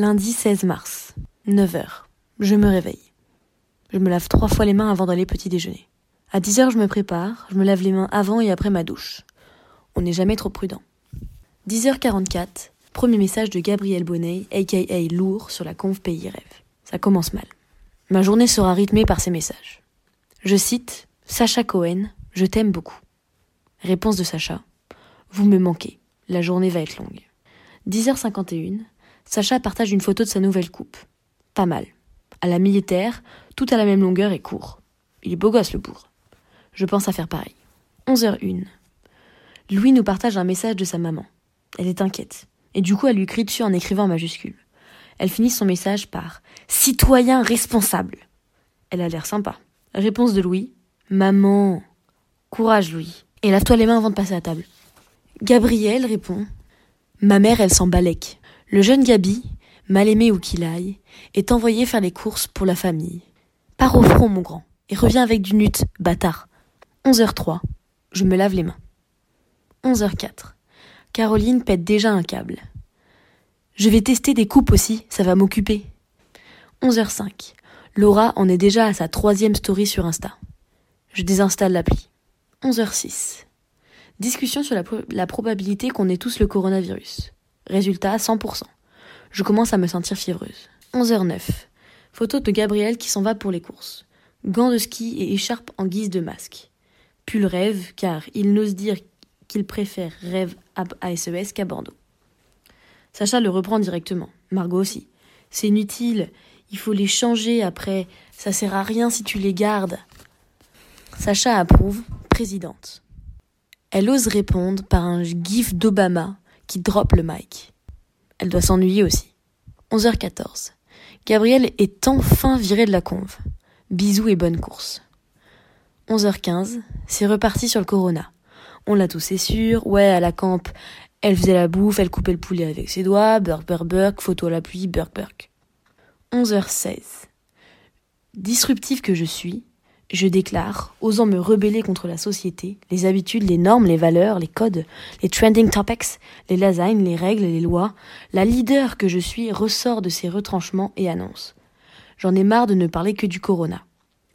Lundi 16 mars, 9h. Je me réveille. Je me lave trois fois les mains avant d'aller petit déjeuner. À 10h, je me prépare, je me lave les mains avant et après ma douche. On n'est jamais trop prudent. 10h44, premier message de Gabriel Bonnet, aka Lourd, sur la conf Pays Rêve. Ça commence mal. Ma journée sera rythmée par ces messages. Je cite Sacha Cohen, je t'aime beaucoup. Réponse de Sacha Vous me manquez, la journée va être longue. 10h51, Sacha partage une photo de sa nouvelle coupe. Pas mal. À la militaire, tout à la même longueur et court. Il est beau gosse le bourg. Je pense à faire pareil. 11h01. Louis nous partage un message de sa maman. Elle est inquiète. Et du coup, elle lui crie dessus en écrivant en majuscule. Elle finit son message par Citoyen responsable. Elle a l'air sympa. Réponse de Louis Maman. Courage, Louis. Et lave-toi les mains avant de passer à table. Gabriel répond Ma mère, elle s'en balèque. Le jeune Gabi, mal aimé où qu'il aille, est envoyé faire les courses pour la famille. Pars au front, mon grand, et reviens avec du nut, bâtard. 11h03. Je me lave les mains. 11h04. Caroline pète déjà un câble. Je vais tester des coupes aussi, ça va m'occuper. 11h05. Laura en est déjà à sa troisième story sur Insta. Je désinstalle l'appli. 11h06. Discussion sur la, la probabilité qu'on ait tous le coronavirus. Résultat 100%. Je commence à me sentir fiévreuse. 11h09. Photo de Gabriel qui s'en va pour les courses. Gants de ski et écharpe en guise de masque le rêve, car il n'ose dire qu'il préfère rêve à SES qu'à Bordeaux. Sacha le reprend directement, Margot aussi. C'est inutile, il faut les changer après, ça sert à rien si tu les gardes. Sacha approuve, présidente. Elle ose répondre par un gif d'Obama qui drop le mic. Elle doit s'ennuyer aussi. 11h14. Gabriel est enfin viré de la conve. Bisous et bonne course. 11h15, c'est reparti sur le Corona. On l'a tous, c'est sûr. Ouais, à la camp, elle faisait la bouffe, elle coupait le poulet avec ses doigts, burk, burk, burk, photo à l'appui, burk, burk. 11h16. Disruptif que je suis, je déclare, osant me rebeller contre la société, les habitudes, les normes, les valeurs, les codes, les trending topics, les lasagnes, les règles, les lois, la leader que je suis ressort de ces retranchements et annonce. J'en ai marre de ne parler que du corona.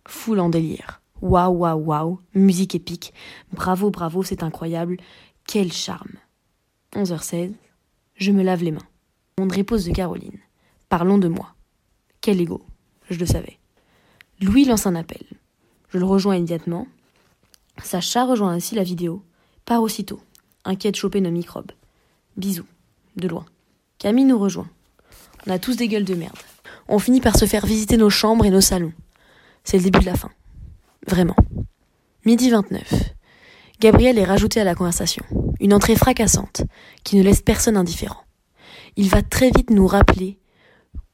Foule en délire. Waouh, waouh, waouh, musique épique. Bravo, bravo, c'est incroyable. Quel charme. 11h16, je me lave les mains. On réponse de Caroline. Parlons de moi. Quel ego. Je le savais. Louis lance un appel. Je le rejoins immédiatement. Sacha rejoint ainsi la vidéo. Part aussitôt. Inquiète choper nos microbes. Bisous. De loin. Camille nous rejoint. On a tous des gueules de merde. On finit par se faire visiter nos chambres et nos salons. C'est le début de la fin. Vraiment. Midi 29. Gabriel est rajouté à la conversation. Une entrée fracassante, qui ne laisse personne indifférent. Il va très vite nous rappeler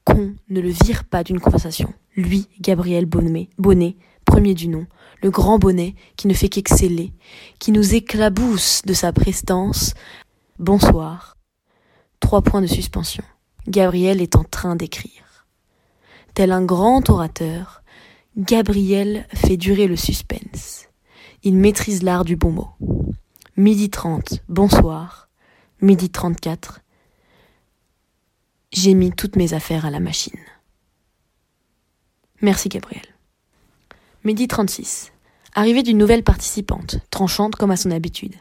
qu'on ne le vire pas d'une conversation. Lui, Gabriel Bonnet, Bonnet, premier du nom, le grand bonnet qui ne fait qu'exceller, qui nous éclabousse de sa prestance. Bonsoir. Trois points de suspension. Gabriel est en train d'écrire. Tel un grand orateur, Gabriel fait durer le suspense. Il maîtrise l'art du bon mot. Midi 30, bonsoir. Midi 34, j'ai mis toutes mes affaires à la machine. Merci Gabriel. Midi 36, arrivée d'une nouvelle participante, tranchante comme à son habitude.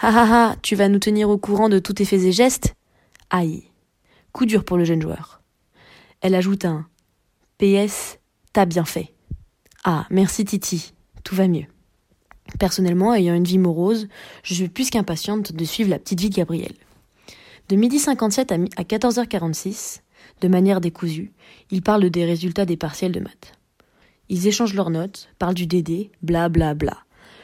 Ha ha ha, tu vas nous tenir au courant de tous tes faits et gestes? Aïe. Coup dur pour le jeune joueur. Elle ajoute un PS T'as bien fait. Ah, merci Titi, tout va mieux. Personnellement, ayant une vie morose, je suis plus qu'impatiente de suivre la petite vie de Gabriel. De midi 57 à 14h46, de manière décousue, ils parlent des résultats des partiels de maths. Ils échangent leurs notes, parlent du DD, bla bla bla.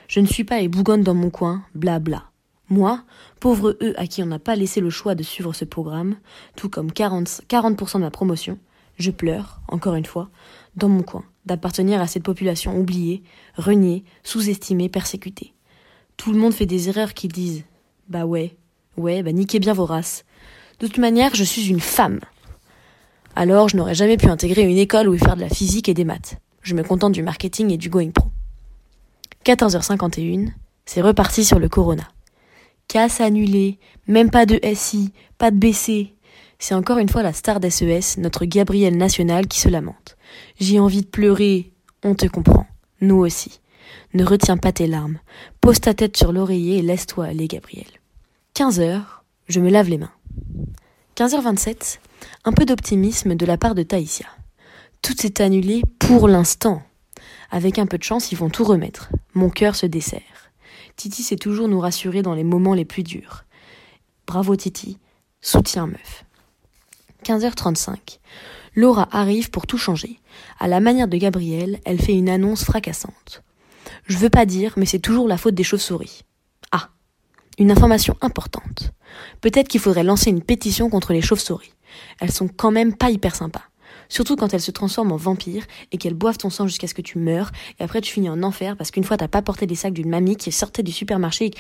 Je ne suis pas et bougonne dans mon coin, bla bla. Moi, pauvre eux à qui on n'a pas laissé le choix de suivre ce programme, tout comme 40%, 40 de ma promotion, je pleure, encore une fois, dans mon coin, d'appartenir à cette population oubliée, reniée, sous-estimée, persécutée. Tout le monde fait des erreurs qui disent Bah ouais, ouais, bah niquez bien vos races. De toute manière, je suis une femme. Alors, je n'aurais jamais pu intégrer une école où faire de la physique et des maths. Je me contente du marketing et du going pro. 14h51, c'est reparti sur le corona. Casse annulée, même pas de SI, pas de BC. C'est encore une fois la star d'SES, notre Gabriel national, qui se lamente. J'ai envie de pleurer. On te comprend. Nous aussi. Ne retiens pas tes larmes. Pose ta tête sur l'oreiller et laisse-toi aller, Gabriel. 15 heures, je me lave les mains. 15h27, un peu d'optimisme de la part de Taïsia. Tout s'est annulé pour l'instant. Avec un peu de chance, ils vont tout remettre. Mon cœur se dessert. Titi sait toujours nous rassurer dans les moments les plus durs. Bravo Titi, soutien meuf. 15h35. Laura arrive pour tout changer. À la manière de Gabriel, elle fait une annonce fracassante. Je veux pas dire, mais c'est toujours la faute des chauves-souris. Ah, une information importante. Peut-être qu'il faudrait lancer une pétition contre les chauves-souris. Elles sont quand même pas hyper sympas. Surtout quand elles se transforment en vampires et qu'elles boivent ton sang jusqu'à ce que tu meurs et après tu finis en enfer parce qu'une fois t'as pas porté les sacs d'une mamie qui sortait du supermarché.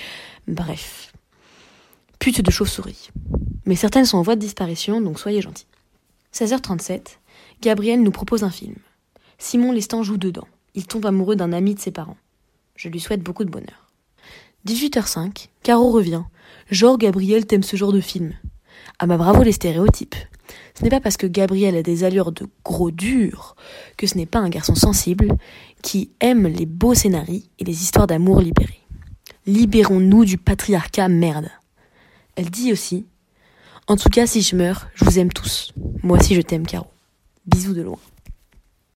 Bref. Pute de chauve-souris. Mais certaines sont en voie de disparition donc soyez gentils. 16h37, Gabriel nous propose un film. Simon Lestan joue dedans. Il tombe amoureux d'un ami de ses parents. Je lui souhaite beaucoup de bonheur. 18h05, Caro revient. Genre, Gabriel t'aime ce genre de film. Ah bah bravo les stéréotypes. Ce n'est pas parce que Gabriel a des allures de gros dur que ce n'est pas un garçon sensible qui aime les beaux scénarios et les histoires d'amour libérées. Libérons-nous du patriarcat merde. Elle dit aussi En tout cas, si je meurs, je vous aime tous. Moi aussi, je t'aime, Caro. Bisous de loin.